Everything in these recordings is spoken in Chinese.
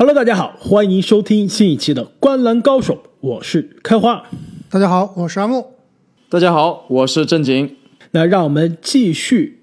Hello，大家好，欢迎收听新一期的《观澜高手》，我是开花。大家好，我是阿木。大家好，我是正经。那让我们继续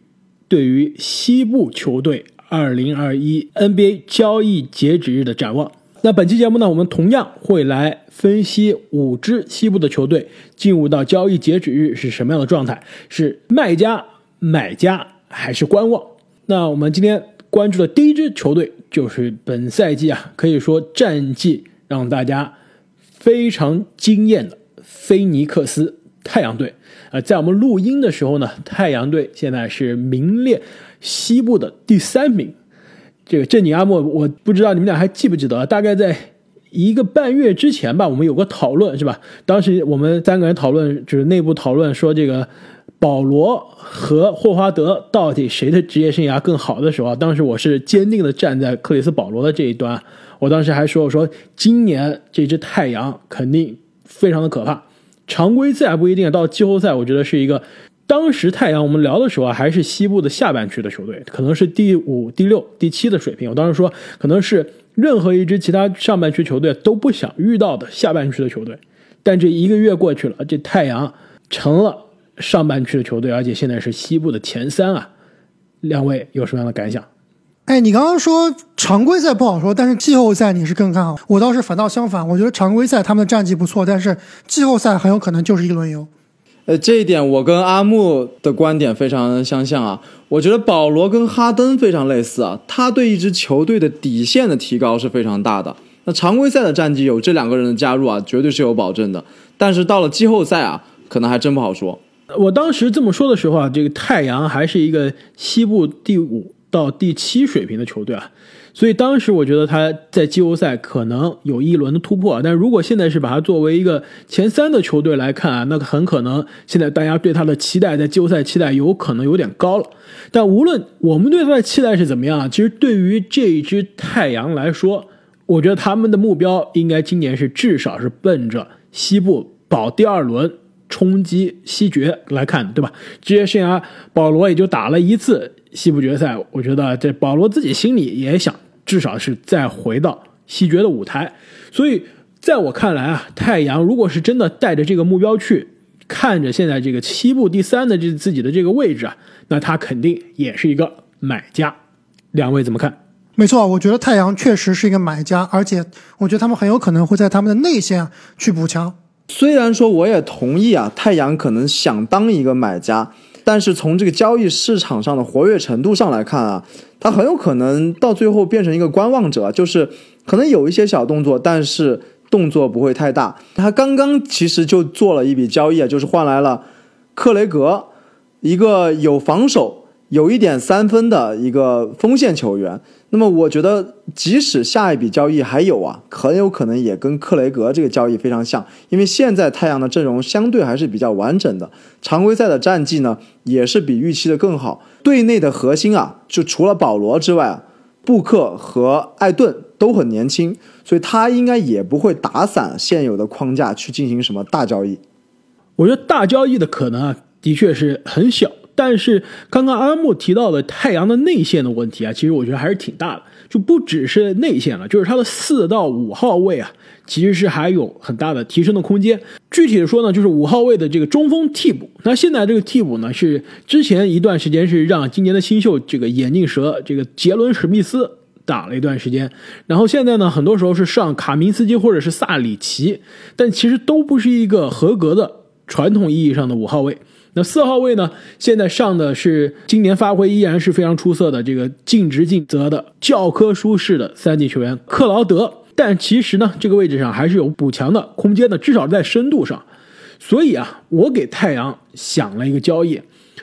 对于西部球队2021 NBA 交易截止日的展望。那本期节目呢，我们同样会来分析五支西部的球队进入到交易截止日是什么样的状态，是卖家、买家还是观望？那我们今天关注的第一支球队就是本赛季啊，可以说战绩让大家非常惊艳的菲尼克斯太阳队。呃，在我们录音的时候呢，太阳队现在是名列西部的第三名。这个正经阿莫，我不知道你们俩还记不记得，大概在一个半月之前吧，我们有个讨论是吧？当时我们三个人讨论，就是内部讨论说这个保罗和霍华德到底谁的职业生涯更好的时候啊，当时我是坚定的站在克里斯保罗的这一端。我当时还说，我说今年这支太阳肯定非常的可怕，常规赛不一定，到季后赛我觉得是一个。当时太阳我们聊的时候啊，还是西部的下半区的球队，可能是第五、第六、第七的水平。我当时说，可能是任何一支其他上半区球队都不想遇到的下半区的球队。但这一个月过去了，这太阳成了上半区的球队，而且现在是西部的前三啊。两位有什么样的感想？哎，你刚刚说常规赛不好说，但是季后赛你是更看好。我倒是反倒相反，我觉得常规赛他们的战绩不错，但是季后赛很有可能就是一轮游。呃，这一点我跟阿木的观点非常相像啊。我觉得保罗跟哈登非常类似啊，他对一支球队的底线的提高是非常大的。那常规赛的战绩有这两个人的加入啊，绝对是有保证的。但是到了季后赛啊，可能还真不好说。我当时这么说的时候啊，这个太阳还是一个西部第五到第七水平的球队啊。所以当时我觉得他在季后赛可能有一轮的突破，但如果现在是把他作为一个前三的球队来看啊，那很可能现在大家对他的期待在季后赛期待有可能有点高了。但无论我们对他的期待是怎么样，其实对于这一支太阳来说，我觉得他们的目标应该今年是至少是奔着西部保第二轮冲击西决来看，对吧？职业生涯保罗也就打了一次西部决赛，我觉得这保罗自己心里也想。至少是再回到西决的舞台，所以在我看来啊，太阳如果是真的带着这个目标去，看着现在这个西部第三的这自己的这个位置啊，那他肯定也是一个买家。两位怎么看？没错，我觉得太阳确实是一个买家，而且我觉得他们很有可能会在他们的内线去补强。虽然说我也同意啊，太阳可能想当一个买家。但是从这个交易市场上的活跃程度上来看啊，他很有可能到最后变成一个观望者，就是可能有一些小动作，但是动作不会太大。他刚刚其实就做了一笔交易啊，就是换来了克雷格，一个有防守。有一点三分的一个锋线球员，那么我觉得，即使下一笔交易还有啊，很有可能也跟克雷格这个交易非常像，因为现在太阳的阵容相对还是比较完整的，常规赛的战绩呢也是比预期的更好，队内的核心啊，就除了保罗之外，布克和艾顿都很年轻，所以他应该也不会打散现有的框架去进行什么大交易。我觉得大交易的可能啊，的确是很小。但是刚刚阿木提到的太阳的内线的问题啊，其实我觉得还是挺大的，就不只是内线了，就是他的四到五号位啊，其实是还有很大的提升的空间。具体的说呢，就是五号位的这个中锋替补。那现在这个替补呢，是之前一段时间是让今年的新秀这个眼镜蛇这个杰伦史密斯打了一段时间，然后现在呢，很多时候是上卡明斯基或者是萨里奇，但其实都不是一个合格的传统意义上的五号位。那四号位呢？现在上的是今年发挥依然是非常出色的这个尽职尽责的教科书式的三 D 球员克劳德，但其实呢，这个位置上还是有补强的空间的，至少在深度上。所以啊，我给太阳想了一个交易，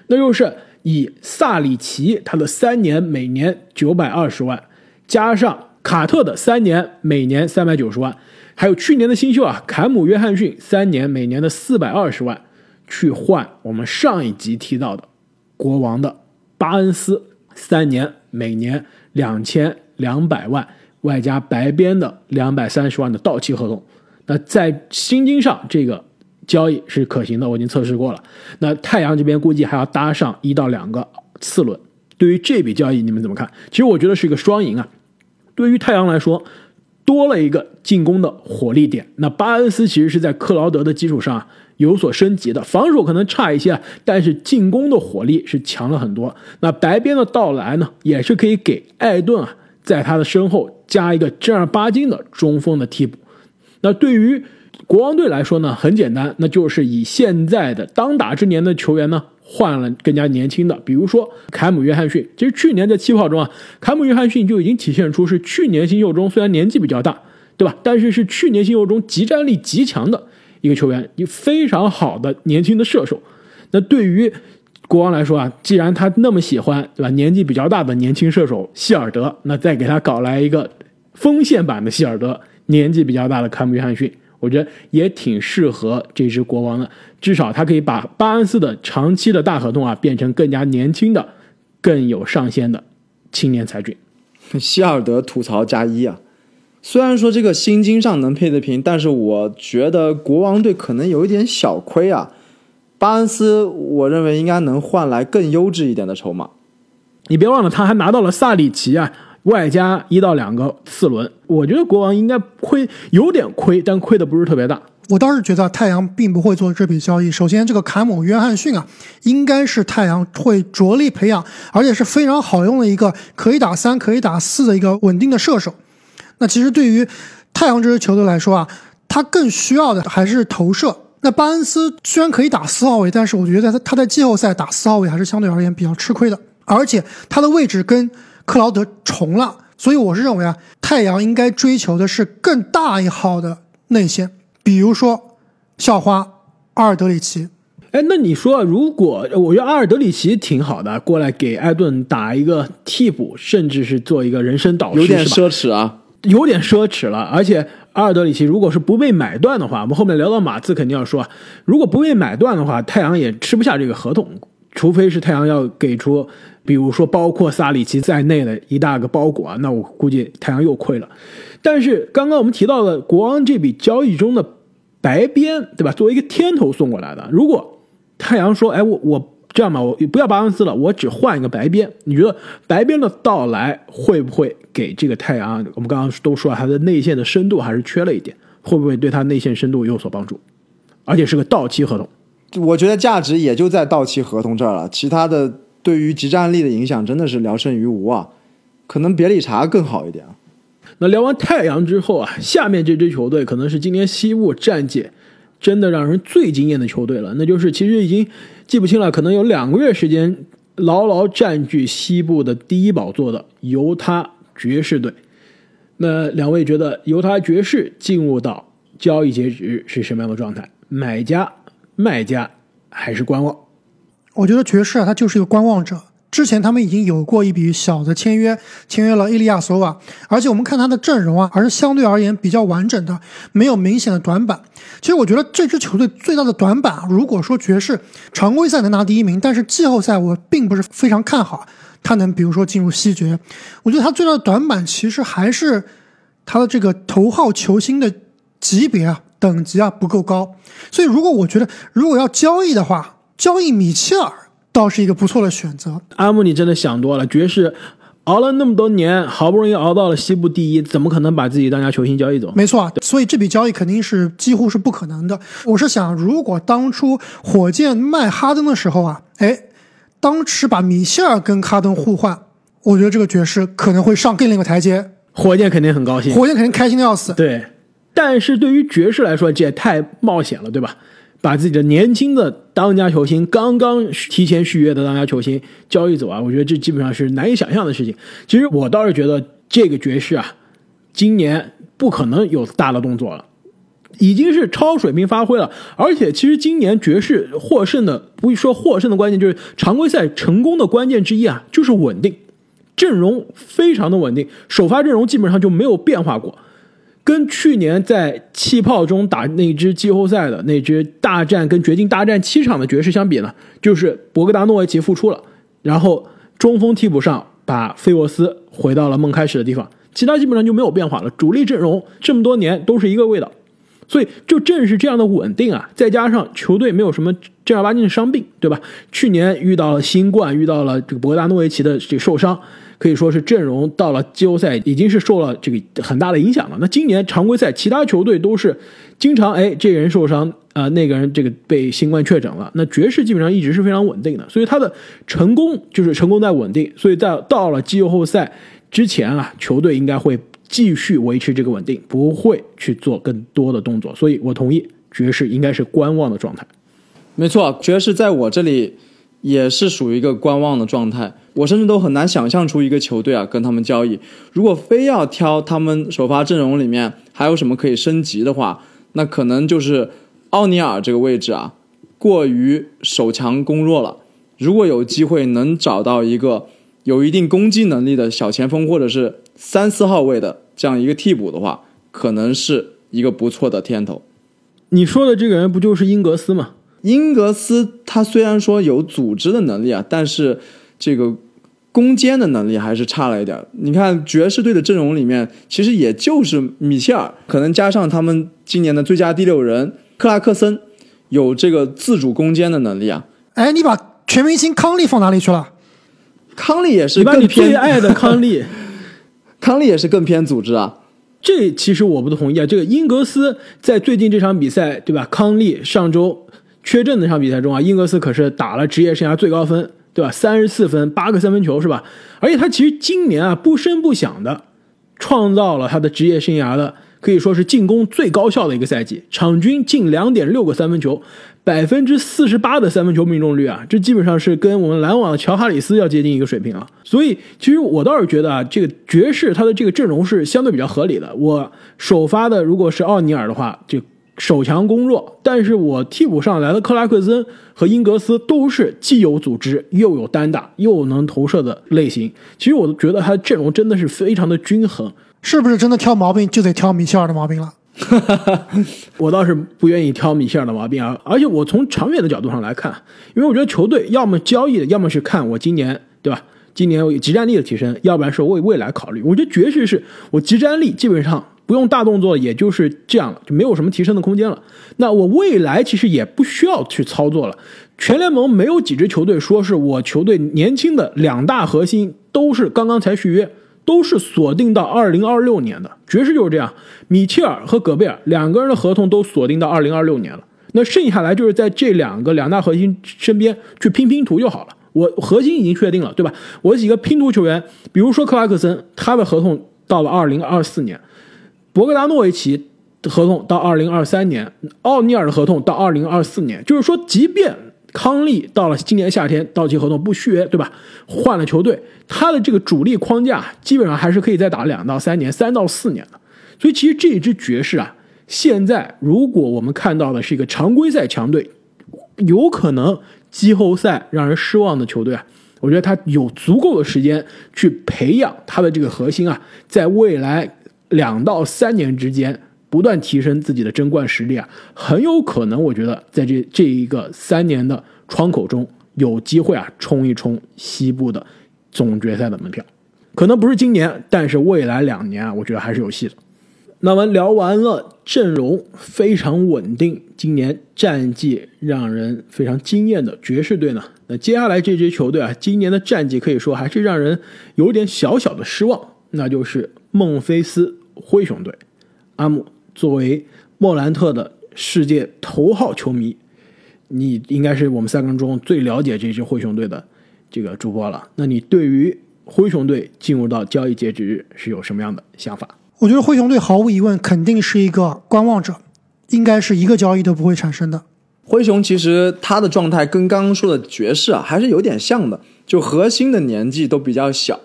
那就是以萨里奇他的三年每年九百二十万，加上卡特的三年每年三百九十万，还有去年的新秀啊坎姆约翰逊三年每年的四百二十万。去换我们上一集提到的国王的巴恩斯，三年每年两千两百万，外加白边的两百三十万的到期合同。那在薪金上，这个交易是可行的，我已经测试过了。那太阳这边估计还要搭上一到两个次轮。对于这笔交易，你们怎么看？其实我觉得是一个双赢啊。对于太阳来说，多了一个进攻的火力点。那巴恩斯其实是在克劳德的基础上啊有所升级的，防守可能差一些，但是进攻的火力是强了很多。那白边的到来呢，也是可以给艾顿啊在他的身后加一个正儿八经的中锋的替补。那对于国王队来说呢，很简单，那就是以现在的当打之年的球员呢。换了更加年轻的，比如说凯姆·约翰逊。其实去年在气泡中啊，凯姆·约翰逊就已经体现出是去年新秀中虽然年纪比较大，对吧？但是是去年新秀中集战力极强的一个球员，一非常好的年轻的射手。那对于国王来说啊，既然他那么喜欢，对吧？年纪比较大的年轻射手希尔德，那再给他搞来一个锋线版的希尔德，年纪比较大的坎姆·约翰逊。我觉得也挺适合这支国王的，至少他可以把巴恩斯的长期的大合同啊变成更加年轻的、更有上限的青年才俊。希尔德吐槽加一啊！虽然说这个薪金上能配得平，但是我觉得国王队可能有一点小亏啊。巴恩斯，我认为应该能换来更优质一点的筹码。你别忘了，他还拿到了萨里奇啊。外加一到两个次轮，我觉得国王应该亏有点亏，但亏的不是特别大。我倒是觉得太阳并不会做这笔交易。首先，这个卡姆·约翰逊啊，应该是太阳会着力培养，而且是非常好用的一个可以打三、可以打四的一个稳定的射手。那其实对于太阳这支球队来说啊，他更需要的还是投射。那巴恩斯虽然可以打四号位，但是我觉得他他在季后赛打四号位还是相对而言比较吃亏的，而且他的位置跟。克劳德重了，所以我是认为啊，太阳应该追求的是更大一号的内线，比如说校花阿尔德里奇。哎，那你说，如果我觉得阿尔德里奇挺好的，过来给艾顿打一个替补，甚至是做一个人生导师，有点奢侈啊，有点奢侈了。而且阿尔德里奇如果是不被买断的话，我们后面聊到马刺肯定要说，如果不被买断的话，太阳也吃不下这个合同，除非是太阳要给出。比如说，包括萨里奇在内的一大个包裹啊，那我估计太阳又亏了。但是刚刚我们提到的国王这笔交易中的白边，对吧？作为一个天头送过来的，如果太阳说：“哎，我我这样吧，我不要巴恩斯了，我只换一个白边。”你觉得白边的到来会不会给这个太阳？我们刚刚都说了，他的内线的深度还是缺了一点，会不会对他内线深度有所帮助？而且是个到期合同，我觉得价值也就在到期合同这儿了，其他的。对于集战力的影响真的是聊胜于无啊，可能别理查更好一点。那聊完太阳之后啊，下面这支球队可能是今年西部战绩真的让人最惊艳的球队了，那就是其实已经记不清了，可能有两个月时间牢牢占据西部的第一宝座的犹他爵士队。那两位觉得犹他爵士进入到交易截止是什么样的状态？买家、卖家还是观望？我觉得爵士啊，他就是一个观望者。之前他们已经有过一笔小的签约，签约了伊利亚索瓦，而且我们看他的阵容啊，还是相对而言比较完整的，没有明显的短板。其实我觉得这支球队最大的短板，如果说爵士常规赛能拿第一名，但是季后赛我并不是非常看好他能，比如说进入西决。我觉得他最大的短板其实还是他的这个头号球星的级别啊、等级啊不够高。所以如果我觉得如果要交易的话，交易米切尔倒是一个不错的选择。阿姆，你真的想多了。爵士熬了那么多年，好不容易熬到了西部第一，怎么可能把自己当家球星交易走？没错，所以这笔交易肯定是几乎是不可能的。我是想，如果当初火箭卖哈登的时候啊，哎，当时把米切尔跟哈登互换，我觉得这个爵士可能会上更另一个台阶。火箭肯定很高兴，火箭肯定开心的要死。对，但是对于爵士来说，这也太冒险了，对吧？把自己的年轻的当家球星，刚刚提前续约的当家球星交易走啊，我觉得这基本上是难以想象的事情。其实我倒是觉得这个爵士啊，今年不可能有大的动作了，已经是超水平发挥了。而且其实今年爵士获胜的，不说获胜的关键，就是常规赛成功的关键之一啊，就是稳定，阵容非常的稳定，首发阵容基本上就没有变化过。跟去年在气泡中打那支季后赛的那支大战跟掘金大战七场的爵士相比呢，就是博格达诺维奇复出了，然后中锋替补上把费沃斯回到了梦开始的地方，其他基本上就没有变化了。主力阵容这么多年都是一个味道，所以就正是这样的稳定啊，再加上球队没有什么正儿八经的伤病，对吧？去年遇到了新冠，遇到了这个博格达诺维奇的这个受伤。可以说是阵容到了季后赛已经是受了这个很大的影响了。那今年常规赛其他球队都是经常哎这个人受伤啊、那个人这个被新冠确诊了，那爵士基本上一直是非常稳定的，所以他的成功就是成功在稳定，所以在到了季后赛之前啊，球队应该会继续维持这个稳定，不会去做更多的动作，所以我同意爵士应该是观望的状态。没错，爵士在我这里也是属于一个观望的状态。我甚至都很难想象出一个球队啊跟他们交易。如果非要挑他们首发阵容里面还有什么可以升级的话，那可能就是奥尼尔这个位置啊过于守强攻弱了。如果有机会能找到一个有一定攻击能力的小前锋或者是三四号位的这样一个替补的话，可能是一个不错的天头。你说的这个人不就是英格斯吗？英格斯他虽然说有组织的能力啊，但是这个攻坚的能力还是差了一点。你看爵士队的阵容里面，其实也就是米切尔，可能加上他们今年的最佳第六人克拉克森，有这个自主攻坚的能力啊。哎，你把全明星康利放哪里去了？康利也是你把你更偏最爱的 康利，康利也是更偏组织啊。这其实我不同意啊。这个英格斯在最近这场比赛，对吧？康利上周缺阵那场比赛中啊，英格斯可是打了职业生涯最高分，对吧？三十四分，八个三分球，是吧？而且他其实今年啊，不声不响的创造了他的职业生涯的可以说是进攻最高效的一个赛季，场均近两点六个三分球，百分之四十八的三分球命中率啊，这基本上是跟我们篮网的乔哈里斯要接近一个水平啊。所以，其实我倒是觉得啊，这个爵士他的这个阵容是相对比较合理的。我首发的如果是奥尼尔的话，就守强攻弱，但是我替补上来的克拉克森和英格斯都是既有组织又有单打又能投射的类型。其实我觉得他的阵容真的是非常的均衡。是不是真的挑毛病就得挑米切尔的毛病了？我倒是不愿意挑米切尔的毛病啊，而且我从长远的角度上来看，因为我觉得球队要么交易的，要么是看我今年对吧？今年有集战力的提升，要不然是为未来考虑。我觉得爵士是我集战力基本上不用大动作，也就是这样了，就没有什么提升的空间了。那我未来其实也不需要去操作了。全联盟没有几支球队说是我球队年轻的两大核心都是刚刚才续约。都是锁定到二零二六年的，爵士就是这样。米切尔和戈贝尔两个人的合同都锁定到二零二六年了，那剩下来就是在这两个两大核心身边去拼拼图就好了。我核心已经确定了，对吧？我几个拼图球员，比如说克拉克森，他的合同到了二零二四年；博格达诺维奇合同到二零二三年；奥尼尔的合同到二零二四年。就是说，即便康利到了今年夏天到期合同不续约，对吧？换了球队，他的这个主力框架基本上还是可以再打两到三年、三到四年的。所以其实这一支爵士啊，现在如果我们看到的是一个常规赛强队，有可能季后赛让人失望的球队啊，我觉得他有足够的时间去培养他的这个核心啊，在未来两到三年之间。不断提升自己的争冠实力啊，很有可能，我觉得在这这一个三年的窗口中，有机会啊冲一冲西部的总决赛的门票，可能不是今年，但是未来两年啊，我觉得还是有戏的。那我们聊完了阵容非常稳定，今年战绩让人非常惊艳的爵士队呢，那接下来这支球队啊，今年的战绩可以说还是让人有点小小的失望，那就是孟菲斯灰熊队，阿姆。作为莫兰特的世界头号球迷，你应该是我们三个人中最了解这支灰熊队的这个主播了。那你对于灰熊队进入到交易截止日是有什么样的想法？我觉得灰熊队毫无疑问肯定是一个观望者，应该是一个交易都不会产生的。灰熊其实他的状态跟刚刚说的爵士啊还是有点像的，就核心的年纪都比较小，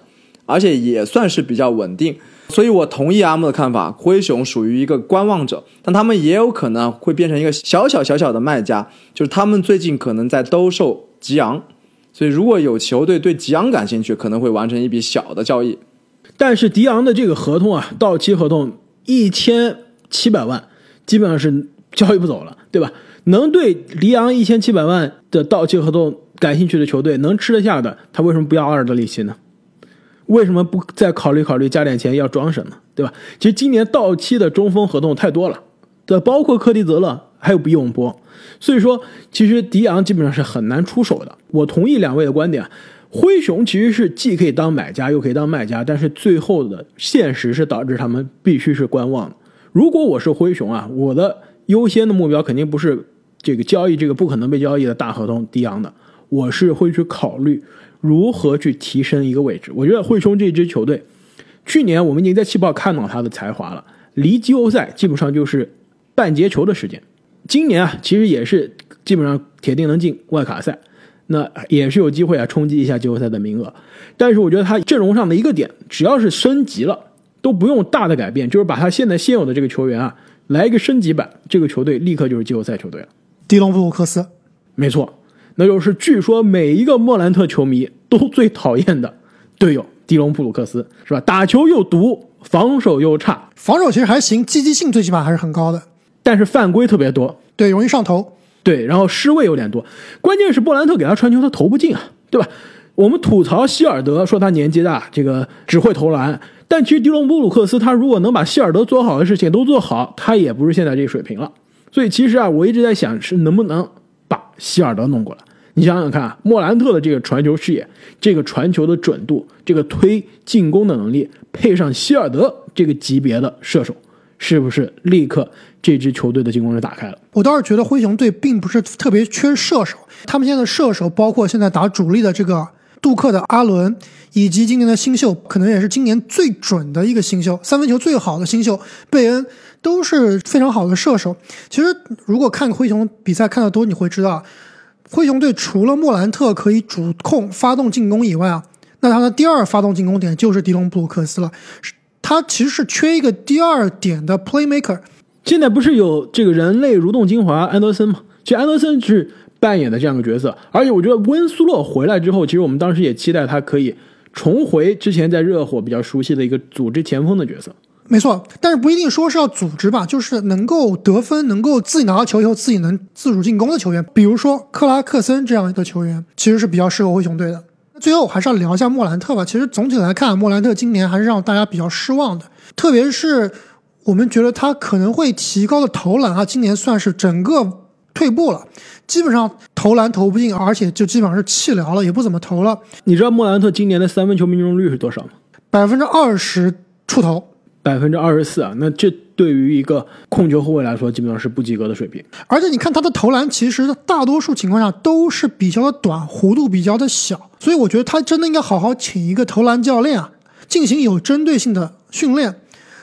而且也算是比较稳定。所以我同意阿木的看法，灰熊属于一个观望者，但他们也有可能会变成一个小小小小的卖家，就是他们最近可能在兜售吉昂，所以如果有球队对吉昂感兴趣，可能会完成一笔小的交易。但是迪昂的这个合同啊，到期合同一千七百万，基本上是交易不走了，对吧？能对迪昂一千七百万的到期合同感兴趣的球队，能吃得下的，他为什么不要二的利息呢？为什么不再考虑考虑加点钱要装什么？对吧？其实今年到期的中锋合同太多了，对，包括科迪泽勒，还有比永波，所以说其实迪昂基本上是很难出手的。我同意两位的观点，灰熊其实是既可以当买家又可以当卖家，但是最后的现实是导致他们必须是观望。如果我是灰熊啊，我的优先的目标肯定不是这个交易这个不可能被交易的大合同迪昂的，我是会去考虑如何去提升一个位置。我觉得灰熊这支球队，去年我们已经在气泡看到他的才华了，离季后赛基本上就是半截球的时间。今年啊，其实也是基本上铁定能进外卡赛，那也是有机会啊冲击一下季后赛的名额。但是我觉得他阵容上的一个点，只要是升级了，都不用大的改变，就是把他现在现有的这个球员啊来一个升级版，这个球队立刻就是季后赛球队了。迪隆布鲁克斯，没错，那就是据说每一个莫兰特球迷都最讨厌的队友迪隆布鲁克斯，是吧？打球又毒，防守又差，防守其实还行，积极性最起码还是很高的。但是犯规特别多，对，容易上头。对，然后失位有点多，关键是莫兰特给他传球，他投不进啊，对吧？我们吐槽希尔德说他年纪大，这个只会投篮，但其实迪隆布鲁克斯他如果能把希尔德做好的事情都做好，他也不是现在这个水平了。所以其实啊，我一直在想是能不能把希尔德弄过来。你想想看，莫兰特的这个传球视野、这个传球的准度、这个推进攻的能力，配上希尔德这个级别的射手，是不是立刻这支球队的进攻就打开了？我倒是觉得灰熊队并不是特别缺射手，他们现在的射手包括现在打主力的这个杜克的阿伦，以及今年的新秀，可能也是今年最准的一个新秀，三分球最好的新秀贝恩，都是非常好的射手。其实如果看灰熊比赛看得多，你会知道，灰熊队除了莫兰特可以主控发动进攻以外啊，那他的第二发动进攻点就是迪隆布鲁克斯了。他其实是缺一个第二点的 playmaker。现在不是有这个人类蠕动精华安德森吗？其实安德森是扮演的这样一个角色，而且我觉得温苏洛回来之后，其实我们当时也期待他可以重回之前在热火比较熟悉的一个组织前锋的角色。没错，但是不一定说是要组织吧，就是能够得分、能够自己拿到球以后自己能自主进攻的球员，比如说克拉克森这样的球员，其实是比较适合灰熊队的。最后还是要聊一下莫兰特吧。其实总体来看，莫兰特今年还是让大家比较失望的，特别是我们觉得他可能会提高的投篮啊，今年算是整个退步了，基本上投篮投不进，而且就基本上是弃疗了，也不怎么投了。你知道莫兰特今年的三分球命中率是多少吗？百分之二十出头。百分之二十四啊，那这对于一个控球后卫来说，基本上是不及格的水平。而且你看他的投篮，其实大多数情况下都是比较的短，弧度比较的小，所以我觉得他真的应该好好请一个投篮教练啊，进行有针对性的训练。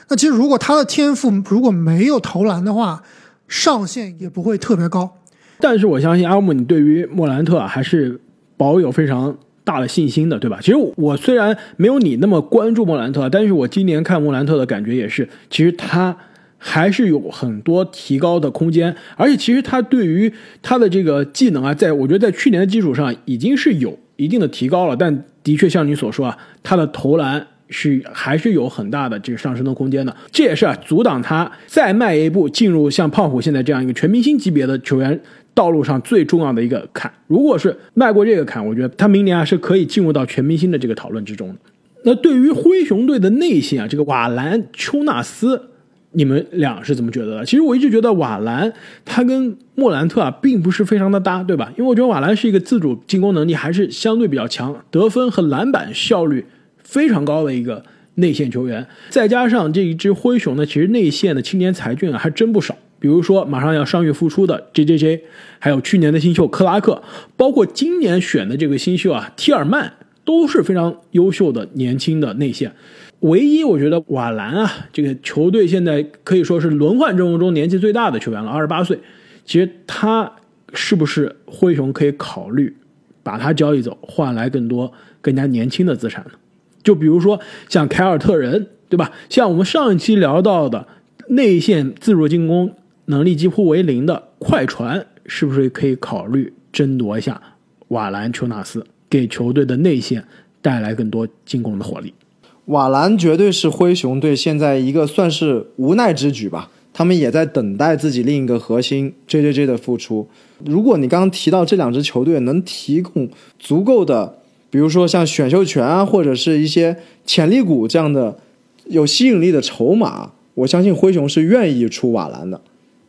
那其实如果他的天赋如果没有投篮的话，上限也不会特别高。但是我相信阿姆，你对于莫兰特啊还是保有非常大的信心的，对吧？其实我虽然没有你那么关注莫兰特，但是我今年看莫兰特的感觉也是，其实他还是有很多提高的空间，而且其实他对于他的这个技能啊，在我觉得在去年的基础上已经是有一定的提高了，但的确像你所说啊，他的投篮是还是有很大的这个上升的空间的，这也是啊阻挡他再迈一步进入像胖虎现在这样一个全明星级别的球员。道路上最重要的一个坎，如果是迈过这个坎，我觉得他明年啊是可以进入到全明星的这个讨论之中的。那对于灰熊队的内线啊，这个瓦兰丘纳斯，你们俩是怎么觉得的？其实我一直觉得瓦兰他跟莫兰特啊并不是非常的搭，对吧？因为我觉得瓦兰是一个自主进攻能力还是相对比较强，得分和篮板效率非常高的一个内线球员，再加上这一支灰熊呢，其实内线的青年才俊啊还真不少。比如说，马上要伤愈复出的 J.J.J，还有去年的新秀克拉克，包括今年选的这个新秀啊，提尔曼都是非常优秀的年轻的内线。唯一我觉得瓦兰啊，这个球队现在可以说是轮换阵容中年纪最大的球员了，二十八岁。其实他是不是灰熊可以考虑把他交易走，换来更多更加年轻的资产呢？就比如说像凯尔特人，对吧？像我们上一期聊到的内线自主进攻。能力几乎为零的快船，是不是可以考虑争夺一下瓦兰丘纳斯，给球队的内线带来更多进攻的火力？瓦兰绝对是灰熊队现在一个算是无奈之举吧，他们也在等待自己另一个核心 J J J 的复出。如果你刚刚提到这两支球队能提供足够的，比如说像选秀权啊，或者是一些潜力股这样的有吸引力的筹码，我相信灰熊是愿意出瓦兰的。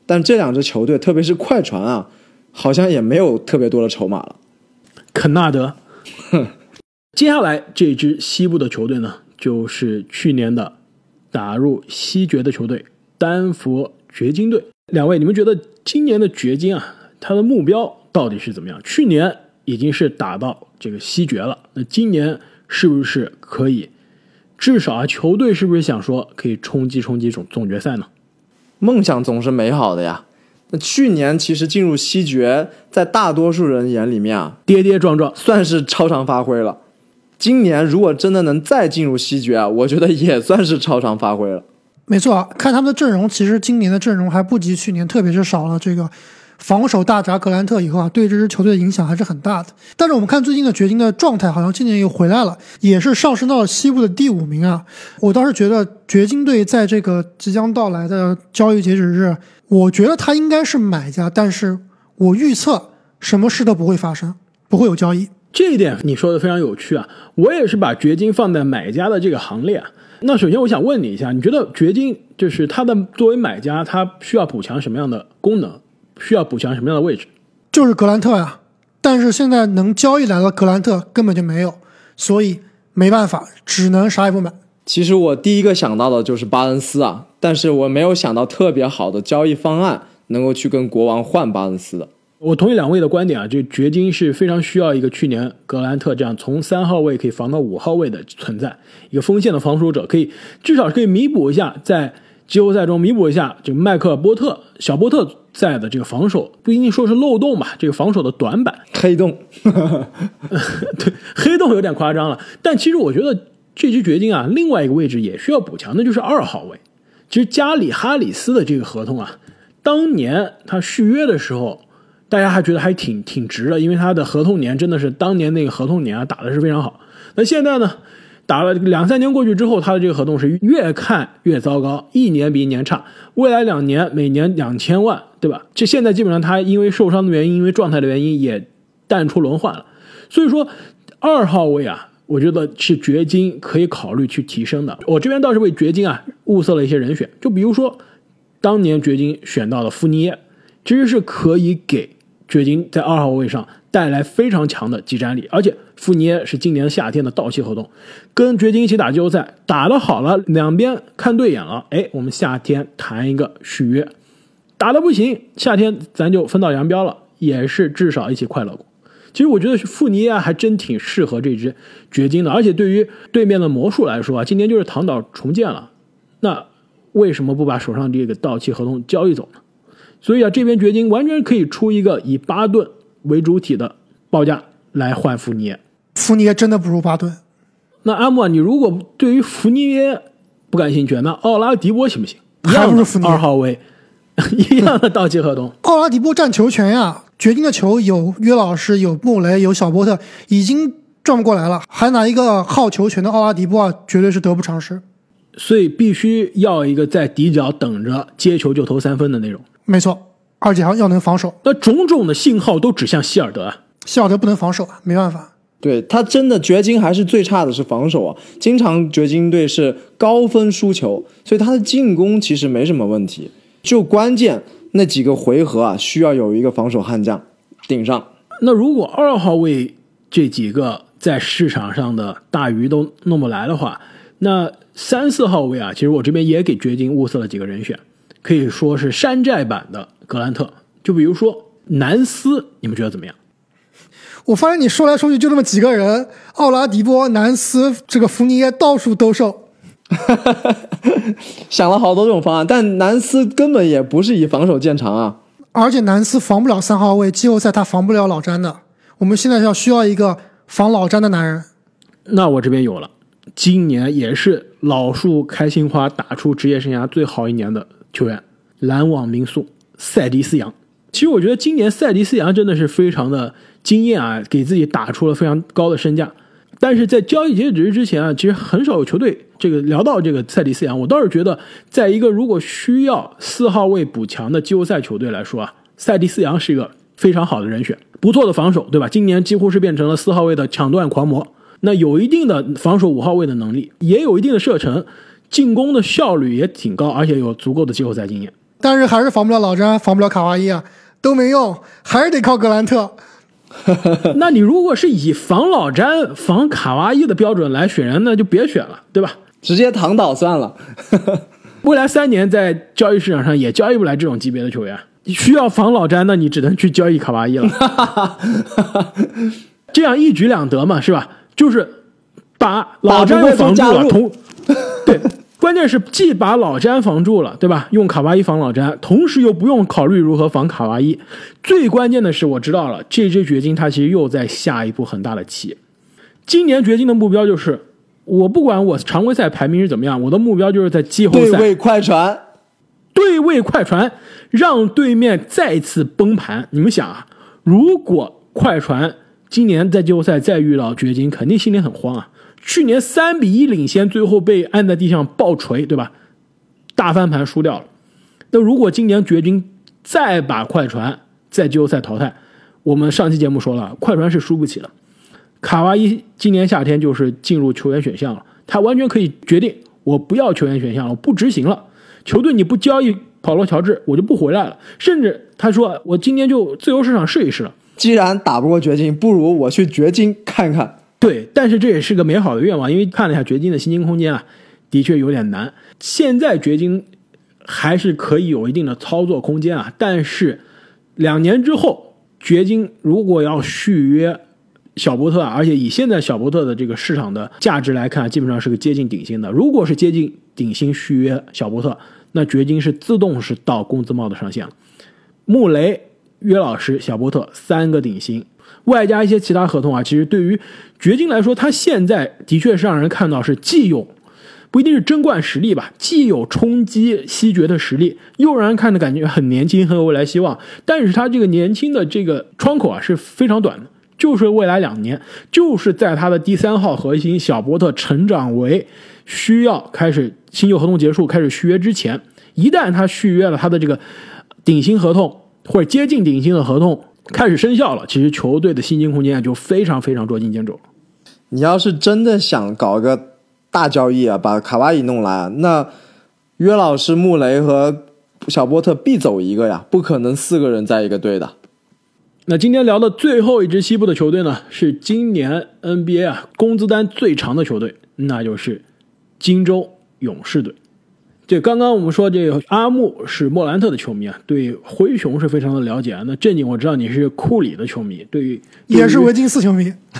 但这两支球队，特别是快船啊，好像也没有特别多的筹码了。肯纳德，接下来这支西部的球队呢，就是去年的打入西决的球队丹佛掘金队。两位，你们觉得今年的掘金啊，他的目标到底是怎么样？去年已经是打到这个西决了，那今年是不是可以？至少啊，球队是不是想说可以冲击冲击总总决赛呢？梦想总是美好的呀。那去年其实进入西决，在大多数人眼里面啊，跌跌撞撞，算是超常发挥了。今年如果真的能再进入西决啊，我觉得也算是超常发挥了。没错啊，看他们的阵容，其实今年的阵容还不及去年，特别是少了这个防守大闸格兰特以后啊，对这支球队的影响还是很大的。但是我们看最近的掘金的状态，好像今年又回来了，也是上升到了西部的第五名啊。我倒是觉得掘金队在这个即将到来的交易截止日，我觉得他应该是买家，但是我预测什么事都不会发生，不会有交易。这一点你说的非常有趣啊，我也是把掘金放在买家的这个行列啊。那首先我想问你一下，你觉得掘金就是他的作为买家，他需要补强什么样的功能？需要补强什么样的位置？就是格兰特呀，但是现在能交易来的格兰特根本就没有，所以没办法，只能啥也不买。其实我第一个想到的就是巴恩斯啊，但是我没有想到特别好的交易方案能够去跟国王换巴恩斯的。我同意两位的观点啊，就掘金是非常需要一个去年格兰特这样从三号位可以防到五号位的存在，一个锋线的防守者，可以至少可以弥补一下在季后赛中弥补一下这个麦克波特小波特在的这个防守，不一定说是漏洞吧，这个防守的短板黑洞，对黑洞有点夸张了，但其实我觉得这支掘金啊，另外一个位置也需要补强，那就是二号位。其实加里哈里斯的这个合同啊，当年他续约的时候。大家还觉得还挺挺值的，因为他的合同年真的是当年那个合同年啊打的是非常好。那现在呢，打了两三年过去之后，他的这个合同是越看越糟糕，一年比一年差。未来两年每年两千万，对吧？这现在基本上他因为受伤的原因，因为状态的原因也淡出轮换了。所以说，二号位啊，我觉得是掘金可以考虑去提升的。我这边倒是为掘金啊物色了一些人选，就比如说当年掘金选到的富尼耶，其实是可以给。掘金在二号位上带来非常强的技战力，而且富尼耶是今年夏天的到期合同，跟掘金一起打季后赛，打得好了，两边看对眼了，哎，我们夏天谈一个续约，打得不行，夏天咱就分道扬镳了，也是至少一起快乐过。其实我觉得富尼耶还真挺适合这支掘金的，而且对于对面的魔术来说啊，今年就是唐岛重建了，那为什么不把手上这个到期合同交易走呢？所以啊，这边掘金完全可以出一个以巴顿为主体的报价来换福尼耶。福尼耶真的不如巴顿。那阿木啊，你如果对于福尼耶不感兴趣，那奥拉迪波行不行？还不如福尼耶二号位 一样的到期合同。奥拉迪波占球权呀，掘金的球有约老师，有穆雷，有小波特，已经转不过来了，还拿一个好球权的奥拉迪波啊，绝对是得不偿失。所以必须要一个在底角等着接球就投三分的那种。没错，而且还要能防守。那种种的信号都指向希尔德啊，希尔德不能防守啊，没办法。对他真的掘金还是最差的是防守啊，经常掘金队是高分输球，所以他的进攻其实没什么问题，就关键那几个回合啊，需要有一个防守悍将顶上。那如果二号位这几个在市场上的大鱼都弄不来的话，那三四号位啊，其实我这边也给掘金物色了几个人选。可以说是山寨版的格兰特，就比如说南斯，你们觉得怎么样？我发现你说来说去就那么几个人，奥拉迪波、南斯，这个福尼耶到处兜售。想了好多种方案，但南斯根本也不是以防守见长啊。而且南斯防不了三号位，季后赛他防不了老詹的。我们现在要需要一个防老詹的男人。那我这边有了，今年也是老树开心花，打出职业生涯最好一年的。球员，篮网名宿塞迪斯杨。其实我觉得今年塞迪斯杨真的是非常的惊艳啊，给自己打出了非常高的身价。但是在交易截止日之前啊，其实很少有球队这个聊到这个塞迪斯杨。我倒是觉得，在一个如果需要四号位补强的季后赛球队来说啊，塞迪斯杨是一个非常好的人选。不错的防守，对吧？今年几乎是变成了四号位的抢断狂魔。那有一定的防守五号位的能力，也有一定的射程。进攻的效率也挺高，而且有足够的季后赛经验。但是还是防不了老詹，防不了卡哇伊啊，都没用，还是得靠格兰特。那你如果是以防老詹、防卡哇伊的标准来选人，那就别选了，对吧？直接躺倒算了。未来三年在交易市场上也交易不来这种级别的球员，需要防老詹，那你只能去交易卡哇伊了。这样一举两得嘛，是吧？就是把老詹防住了，同对，关键是既把老詹防住了，对吧？用卡哇伊防老詹，同时又不用考虑如何防卡哇伊。最关键的是，我知道了，这支掘金他其实又在下一步很大的棋。今年掘金的目标就是，我不管我常规赛排名是怎么样，我的目标就是在季后赛对位快船，对位快船，让对面再次崩盘。你们想啊，如果快船今年在季后赛再遇到掘金，肯定心里很慌啊。去年三比一领先，最后被按在地上爆锤，对吧？大翻盘输掉了。那如果今年掘金再把快船在季后赛淘汰，我们上期节目说了，快船是输不起的。卡哇伊今年夏天就是进入球员选项了，他完全可以决定我不要球员选项了，我不执行了。球队你不交易保罗乔治，我就不回来了。甚至他说我今年就自由市场试一试了。既然打不过掘金，不如我去掘金看看。对，但是这也是个美好的愿望，因为看了一下掘金的薪金空间啊，的确有点难。现在掘金还是可以有一定的操作空间啊，但是两年之后，掘金如果要续约小波特，而且以现在小波特的这个市场的价值来看，基本上是个接近顶薪的。如果是接近顶薪续约小波特，那掘金是自动是到工资帽的上限了。穆雷、约老师、小波特三个顶薪。外加一些其他合同啊，其实对于掘金来说，他现在的确是让人看到是既有不一定是争冠实力吧，既有冲击西决的实力，又让人看着感觉很年轻，很有未来希望。但是他这个年轻的这个窗口啊是非常短的，就是未来两年，就是在他的第三号核心小波特成长为需要开始新旧合同结束开始续约之前，一旦他续约了他的这个顶薪合同或者接近顶薪的合同。开始生效了，其实球队的薪金空间就非常非常捉襟见肘。你要是真的想搞个大交易啊，把卡哇伊弄来，那约老师、穆雷和小波特必走一个呀，不可能四个人在一个队的。那今天聊的最后一支西部的球队呢，是今年 NBA 啊工资单最长的球队，那就是金州勇士队。这刚刚我们说这个阿木是莫兰特的球迷啊，对灰熊是非常的了解啊。那正经我知道你是库里的球迷，对于也是维金斯球迷，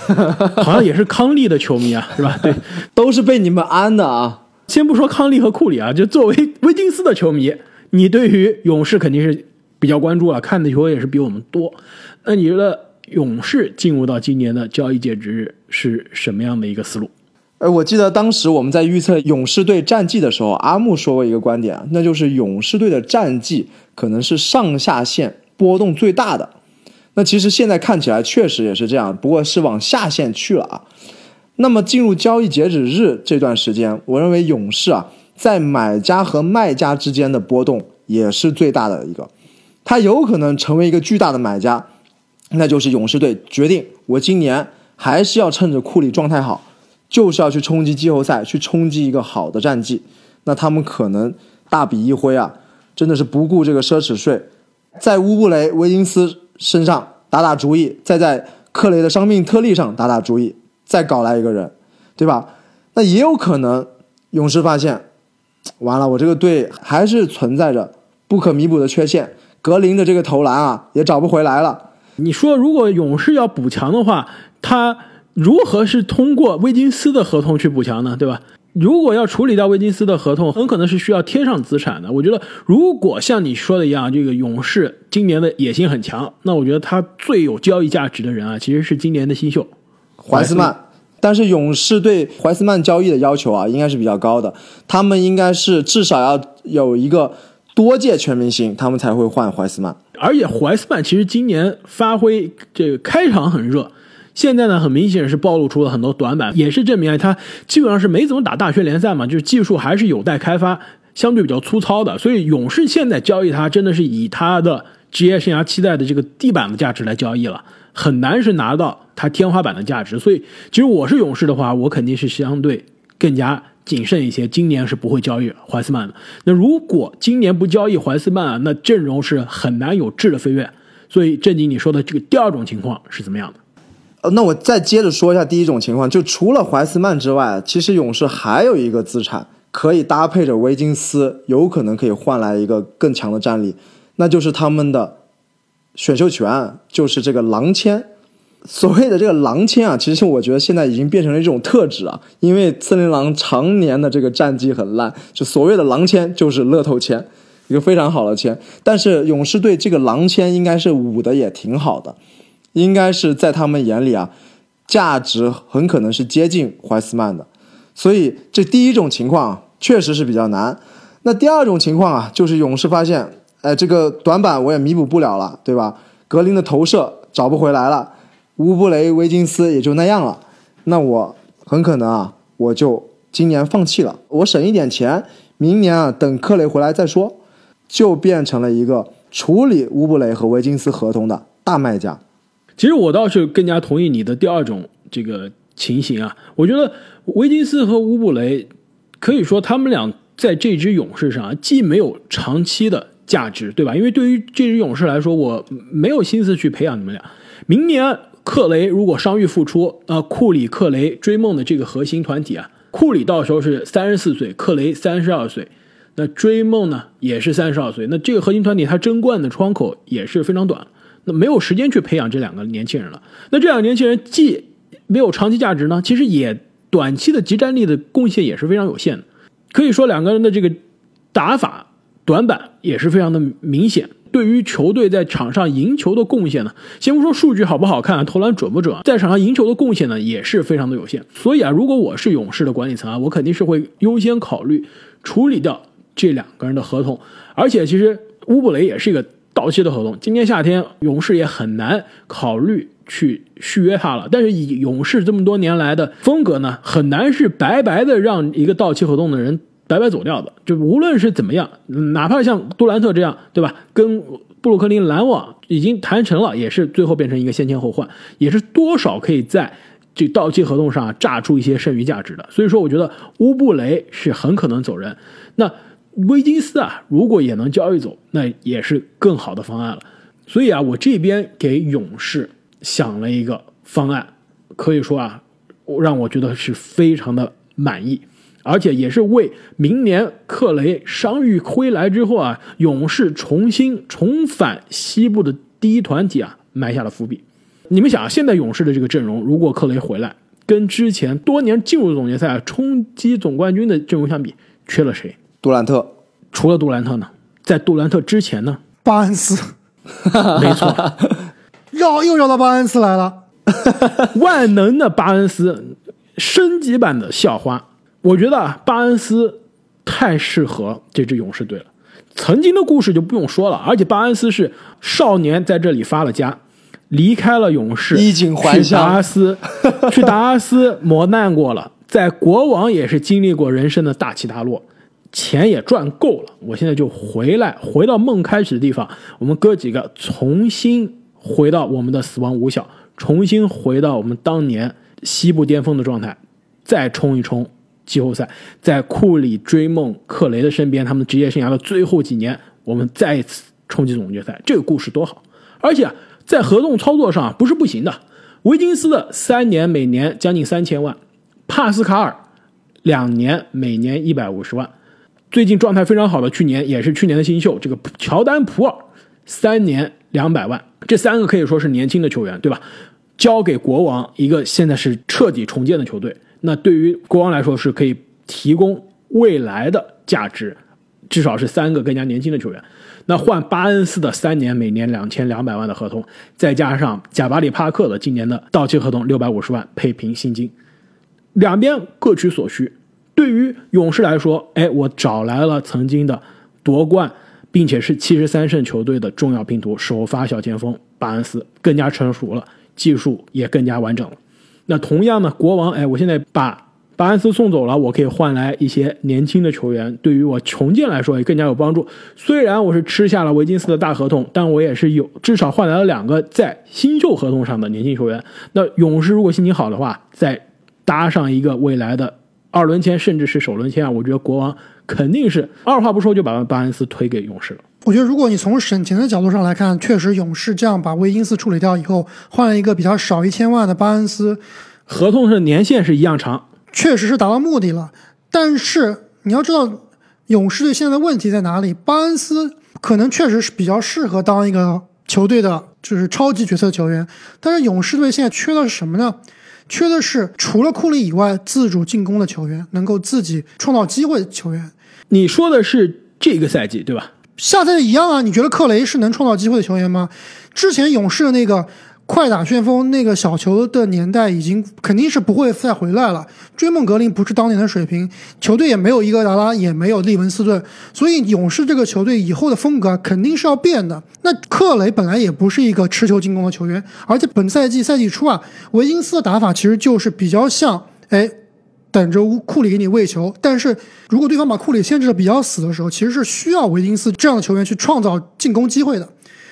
好像也是康利的球迷啊，是吧？对，都是被你们安的啊。先不说康利和库里啊，就作为维金斯的球迷，你对于勇士肯定是比较关注了，看的球也是比我们多。那你觉得勇士进入到今年的交易截止日是什么样的一个思路？呃，我记得当时我们在预测勇士队战绩的时候，阿木说过一个观点，那就是勇士队的战绩可能是上下限波动最大的。那其实现在看起来确实也是这样，不过是往下限去了啊。那么进入交易截止日这段时间，我认为勇士啊，在买家和卖家之间的波动也是最大的一个，他有可能成为一个巨大的买家，那就是勇士队决定，我今年还是要趁着库里状态好。就是要去冲击季后赛，去冲击一个好的战绩，那他们可能大笔一挥啊，真的是不顾这个奢侈税，在乌布雷、维金斯身上打打主意，再在克雷的伤病特例上打打主意，再搞来一个人，对吧？那也有可能勇士发现，完了，我这个队还是存在着不可弥补的缺陷，格林的这个投篮啊也找不回来了。你说，如果勇士要补强的话，他？如何是通过威金斯的合同去补强呢？对吧？如果要处理掉威金斯的合同，很可能是需要贴上资产的。我觉得，如果像你说的一样，这个勇士今年的野心很强，那我觉得他最有交易价值的人啊，其实是今年的新秀怀斯曼。但是勇士对怀斯曼交易的要求啊，应该是比较高的。他们应该是至少要有一个多届全明星，他们才会换怀斯曼。而且怀斯曼其实今年发挥这个开场很热。现在呢，很明显是暴露出了很多短板，也是证明啊他基本上是没怎么打大学联赛嘛，就是技术还是有待开发，相对比较粗糙的。所以勇士现在交易他，真的是以他的职业生涯期待的这个地板的价值来交易了，很难是拿到他天花板的价值。所以，其实我是勇士的话，我肯定是相对更加谨慎一些，今年是不会交易怀斯曼的。那如果今年不交易怀斯曼啊，那阵容是很难有质的飞跃。所以，正经你说的这个第二种情况是怎么样的？呃，那我再接着说一下第一种情况，就除了怀斯曼之外，其实勇士还有一个资产可以搭配着维金斯，有可能可以换来一个更强的战力，那就是他们的选秀权，就是这个狼签。所谓的这个狼签啊，其实我觉得现在已经变成了一种特质啊，因为森林狼常年的这个战绩很烂，就所谓的狼签就是乐透签，一个非常好的签。但是勇士队这个狼签应该是捂的也挺好的，应该是在他们眼里啊，价值很可能是接近怀斯曼的。所以这第一种情况确实是比较难。那第二种情况啊，就是勇士发现，哎，这个短板我也弥补不了了，对吧？格林的投射找不回来了。乌布雷、维金斯也就那样了，那我很可能啊，我就今年放弃了，我省一点钱，明年啊等克雷回来再说，就变成了一个处理乌布雷和维金斯合同的大卖家。其实我倒是更加同意你的第二种这个情形啊，我觉得维金斯和乌布雷可以说他们俩在这支勇士上既没有长期的价值，对吧？因为对于这支勇士来说，我没有心思去培养你们俩，明年。克雷如果伤愈复出，啊，库里、克雷、追梦的这个核心团体啊，库里到时候是三十四岁，克雷三十二岁，那追梦呢也是三十二岁，那这个核心团体他争冠的窗口也是非常短，那没有时间去培养这两个年轻人了。那这两个年轻人既没有长期价值呢，其实也短期的集战力的贡献也是非常有限的。可以说两个人的这个打法短板也是非常的明显。对于球队在场上赢球的贡献呢，先不说数据好不好看，投篮准不准，在场上赢球的贡献呢，也是非常的有限。所以啊，如果我是勇士的管理层啊，我肯定是会优先考虑处理掉这两个人的合同。而且，其实乌布雷也是一个到期的合同，今年夏天勇士也很难考虑去续约他了。但是以勇士这么多年来的风格呢，很难是白白的让一个到期合同的人。白白走掉的，就无论是怎么样，哪怕像杜兰特这样，对吧？跟布鲁克林篮网已经谈成了，也是最后变成一个先签后换，也是多少可以在这到期合同上榨出一些剩余价值的。所以说，我觉得乌布雷是很可能走人。那威金斯啊，如果也能交易走，那也是更好的方案了。所以啊，我这边给勇士想了一个方案，可以说啊，让我觉得是非常的满意。而且也是为明年克雷伤愈归来之后啊，勇士重新重返西部的第一团体啊，埋下了伏笔。你们想啊，现在勇士的这个阵容，如果克雷回来，跟之前多年进入总决赛冲击总冠军的阵容相比，缺了谁？杜兰特。除了杜兰特呢？在杜兰特之前呢？巴恩斯。没错，绕又绕到巴恩斯来了。万能的巴恩斯，升级版的校花。我觉得啊，巴恩斯太适合这支勇士队了。曾经的故事就不用说了，而且巴恩斯是少年在这里发了家，离开了勇士，衣锦还乡，去达拉斯，去达拉斯磨难过了，在国王也是经历过人生的大起大落，钱也赚够了。我现在就回来，回到梦开始的地方，我们哥几个重新回到我们的死亡五小，重新回到我们当年西部巅峰的状态，再冲一冲。季后赛，在库里追梦克雷的身边，他们职业生涯的最后几年，我们再一次冲击总决赛，这个故事多好！而且在合同操作上不是不行的。维金斯的三年每年将近三千万，帕斯卡尔两年每年一百五十万，最近状态非常好的去年也是去年的新秀，这个乔丹普尔三年两百万，这三个可以说是年轻的球员，对吧？交给国王一个现在是彻底重建的球队。那对于国王来说是可以提供未来的价值，至少是三个更加年轻的球员。那换巴恩斯的三年每年两千两百万的合同，再加上贾巴里帕克的今年的到期合同六百五十万配平薪金，两边各取所需。对于勇士来说，哎，我找来了曾经的夺冠并且是七十三胜球队的重要拼图首发小前锋巴恩斯，更加成熟了，技术也更加完整了。那同样呢，国王，哎，我现在把巴恩斯送走了，我可以换来一些年轻的球员，对于我重建来说也更加有帮助。虽然我是吃下了维金斯的大合同，但我也是有至少换来了两个在新秀合同上的年轻球员。那勇士如果心情好的话，再搭上一个未来的二轮签甚至是首轮签啊，我觉得国王肯定是二话不说就把巴恩斯推给勇士了。我觉得，如果你从省钱的角度上来看，确实勇士这样把威金斯处理掉以后，换了一个比他少一千万的巴恩斯，合同的年限是一样长，确实是达到目的了。但是你要知道，勇士队现在的问题在哪里？巴恩斯可能确实是比较适合当一个球队的就是超级角色球员，但是勇士队现在缺的是什么呢？缺的是除了库里以外自主进攻的球员，能够自己创造机会的球员。你说的是这个赛季对吧？下赛季一样啊？你觉得克雷是能创造机会的球员吗？之前勇士的那个快打旋风那个小球的年代已经肯定是不会再回来了。追梦格林不是当年的水平，球队也没有伊戈达拉，也没有利文斯顿，所以勇士这个球队以后的风格肯定是要变的。那克雷本来也不是一个持球进攻的球员，而且本赛季赛季初啊，维金斯的打法其实就是比较像哎。等着库里给你喂球，但是如果对方把库里限制的比较死的时候，其实是需要维金斯这样的球员去创造进攻机会的。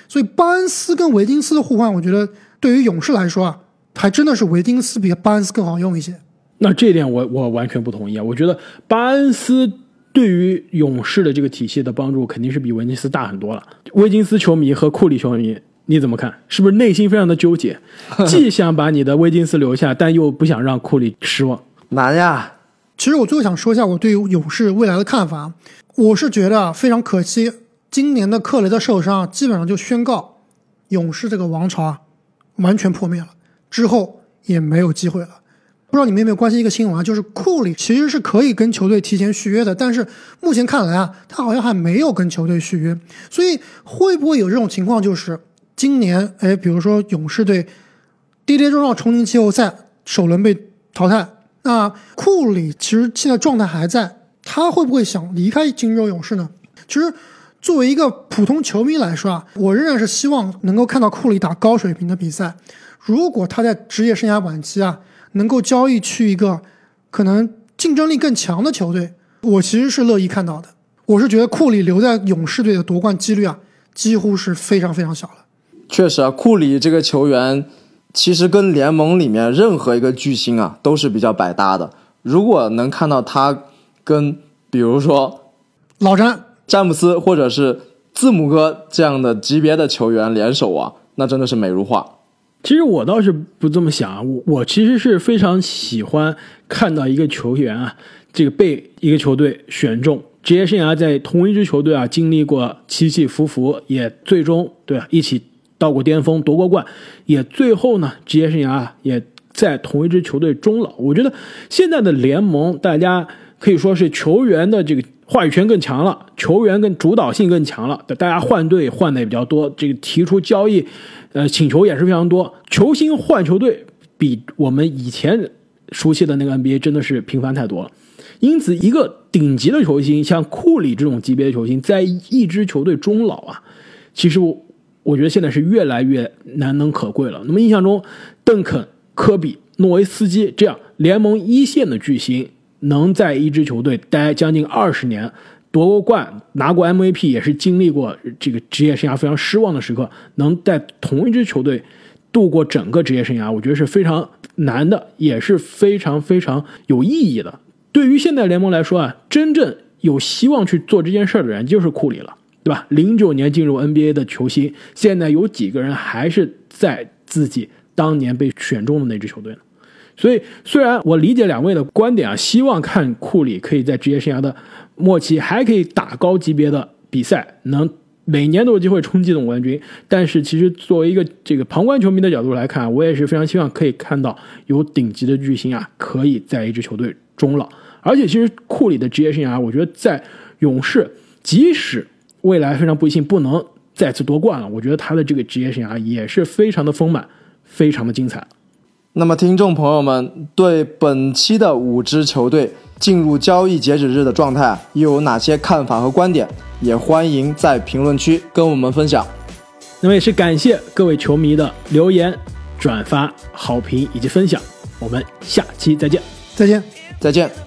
所以巴恩斯跟维金斯的互换，我觉得对于勇士来说啊，还真的是维金斯比巴恩斯更好用一些。那这点我我完全不同意啊！我觉得巴恩斯对于勇士的这个体系的帮助肯定是比维金斯大很多了。维金斯球迷和库里球迷你怎么看？是不是内心非常的纠结，既 想把你的维金斯留下，但又不想让库里失望？难呀！其实我最后想说一下我对于勇士未来的看法。我是觉得非常可惜，今年的克雷的受伤，基本上就宣告勇士这个王朝啊完全破灭了，之后也没有机会了。不知道你们有没有关心一个新闻啊？就是库里其实是可以跟球队提前续约的，但是目前看来啊，他好像还没有跟球队续约。所以会不会有这种情况？就是今年，哎，比如说勇士队跌跌撞撞冲进季后赛，首轮被淘汰。那库里其实现在状态还在，他会不会想离开金州勇士呢？其实作为一个普通球迷来说啊，我仍然是希望能够看到库里打高水平的比赛。如果他在职业生涯晚期啊，能够交易去一个可能竞争力更强的球队，我其实是乐意看到的。我是觉得库里留在勇士队的夺冠几率啊，几乎是非常非常小了。确实啊，库里这个球员。其实跟联盟里面任何一个巨星啊都是比较百搭的。如果能看到他跟比如说老詹、詹姆斯或者是字母哥这样的级别的球员联手啊，那真的是美如画。其实我倒是不这么想啊，我我其实是非常喜欢看到一个球员啊，这个被一个球队选中，职业生涯在同一支球队啊经历过起起伏伏，也最终对啊一起。到过巅峰，夺过冠，也最后呢，职业生涯也在同一支球队终老。我觉得现在的联盟，大家可以说是球员的这个话语权更强了，球员跟主导性更强了。大家换队换的也比较多，这个提出交易，呃，请求也是非常多。球星换球队比我们以前熟悉的那个 NBA 真的是频繁太多了。因此，一个顶级的球星，像库里这种级别的球星，在一支球队终老啊，其实我。我觉得现在是越来越难能可贵了。那么印象中，邓肯、科比、诺维斯基这样联盟一线的巨星，能在一支球队待将近二十年，夺过冠、拿过 MVP，也是经历过这个职业生涯非常失望的时刻，能在同一支球队度过整个职业生涯，我觉得是非常难的，也是非常非常有意义的。对于现在联盟来说啊，真正有希望去做这件事的人就是库里了。对吧？零九年进入 NBA 的球星，现在有几个人还是在自己当年被选中的那支球队呢？所以，虽然我理解两位的观点啊，希望看库里可以在职业生涯的末期还可以打高级别的比赛，能每年都有机会冲击总冠军。但是，其实作为一个这个旁观球迷的角度来看，我也是非常希望可以看到有顶级的巨星啊，可以在一支球队终老。而且，其实库里的职业生涯，我觉得在勇士，即使未来非常不幸不能再次夺冠了，我觉得他的这个职业生涯也是非常的丰满，非常的精彩。那么，听众朋友们对本期的五支球队进入交易截止日的状态又有哪些看法和观点？也欢迎在评论区跟我们分享。那么也是感谢各位球迷的留言、转发、好评以及分享。我们下期再见，再见，再见。